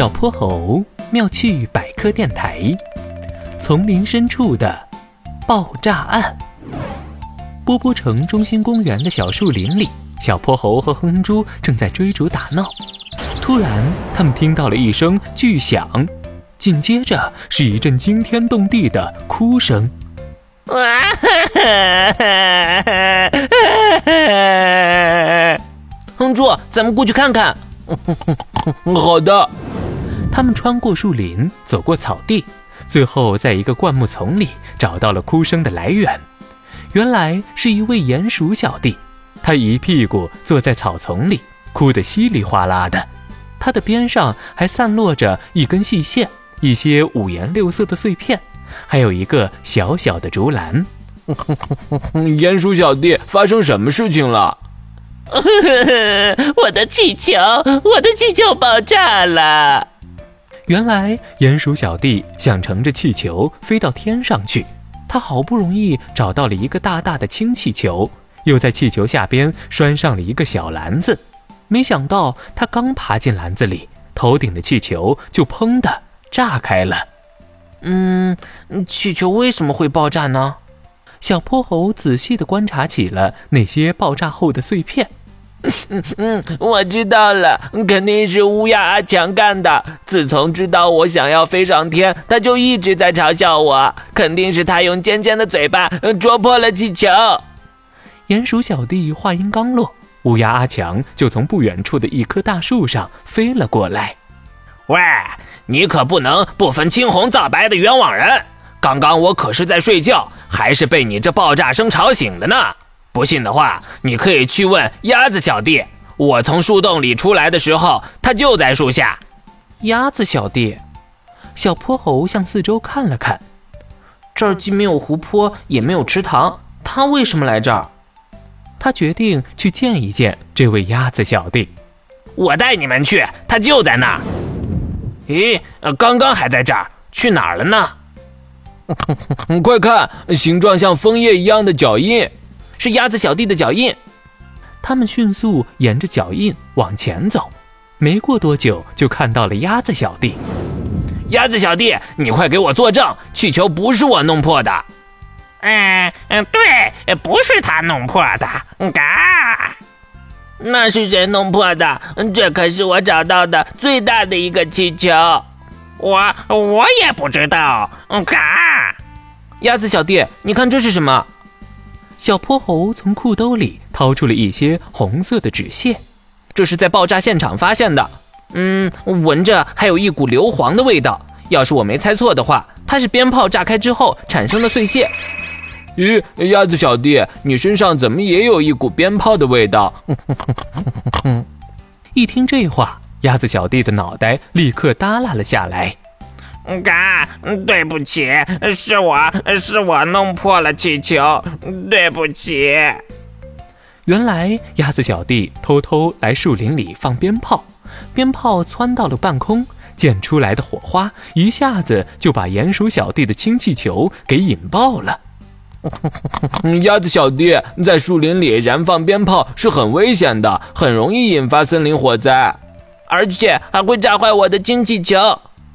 小泼猴妙趣百科电台，丛林深处的爆炸案。波波城中心公园的小树林里，小泼猴和哼哼猪正在追逐打闹。突然，他们听到了一声巨响，紧接着是一阵惊天动地的哭声。哇！哼猪，咱们过去看看。好的。他们穿过树林，走过草地，最后在一个灌木丛里找到了哭声的来源。原来是一位鼹鼠小弟，他一屁股坐在草丛里，哭得稀里哗啦的。他的边上还散落着一根细线、一些五颜六色的碎片，还有一个小小的竹篮。鼹鼠小弟，发生什么事情了？我的气球，我的气球爆炸了。原来鼹鼠小弟想乘着气球飞到天上去，他好不容易找到了一个大大的氢气球，又在气球下边拴上了一个小篮子。没想到他刚爬进篮子里，头顶的气球就砰的炸开了。嗯，气球为什么会爆炸呢？小泼猴仔细地观察起了那些爆炸后的碎片。嗯嗯，我知道了，肯定是乌鸦阿强干的。自从知道我想要飞上天，他就一直在嘲笑我。肯定是他用尖尖的嘴巴啄破了气球。鼹鼠小弟话音刚落，乌鸦阿强就从不远处的一棵大树上飞了过来。喂，你可不能不分青红皂白的冤枉人！刚刚我可是在睡觉，还是被你这爆炸声吵醒的呢。不信的话，你可以去问鸭子小弟。我从树洞里出来的时候，他就在树下。鸭子小弟，小泼猴向四周看了看，这儿既没有湖泊，也没有池塘，他为什么来这儿？他决定去见一见这位鸭子小弟。我带你们去，他就在那儿。咦，刚刚还在这儿，去哪儿了呢？快看，形状像枫叶一样的脚印。是鸭子小弟的脚印，他们迅速沿着脚印往前走，没过多久就看到了鸭子小弟。鸭子小弟，你快给我作证，气球不是我弄破的。嗯嗯，对，不是他弄破的。嘎，那是谁弄破的？这可是我找到的最大的一个气球，我我也不知道。嘎，鸭子小弟，你看这是什么？小泼猴从裤兜里掏出了一些红色的纸屑，这是在爆炸现场发现的。嗯，闻着还有一股硫磺的味道。要是我没猜错的话，它是鞭炮炸开之后产生的碎屑。咦，鸭子小弟，你身上怎么也有一股鞭炮的味道？一听这话，鸭子小弟的脑袋立刻耷拉了下来。嘎，对不起，是我是我弄破了气球，对不起。原来鸭子小弟偷偷来树林里放鞭炮，鞭炮窜到了半空，溅出来的火花一下子就把鼹鼠小弟的氢气球给引爆了。鸭子小弟在树林里燃放鞭炮是很危险的，很容易引发森林火灾，而且还会炸坏我的氢气球。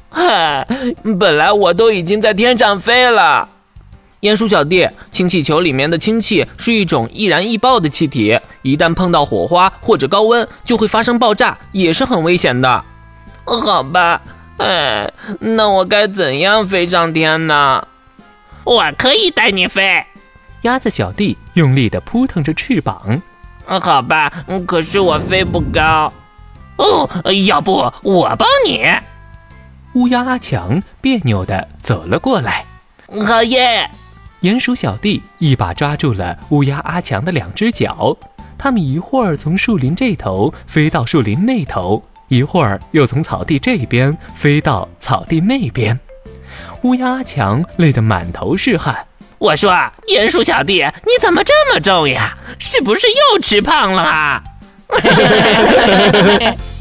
嗨，本来我都已经在天上飞了。鼹鼠小弟，氢气球里面的氢气是一种易燃易爆的气体，一旦碰到火花或者高温，就会发生爆炸，也是很危险的。好吧，哎，那我该怎样飞上天呢？我可以带你飞。鸭子小弟用力地扑腾着翅膀。好吧，可是我飞不高。哦，要不我帮你？乌鸦阿强别扭地走了过来，好耶！鼹鼠小弟一把抓住了乌鸦阿强的两只脚，他们一会儿从树林这头飞到树林那头，一会儿又从草地这边飞到草地那边。乌鸦阿强累得满头是汗。我说：“鼹鼠小弟，你怎么这么重呀？是不是又吃胖了啊？”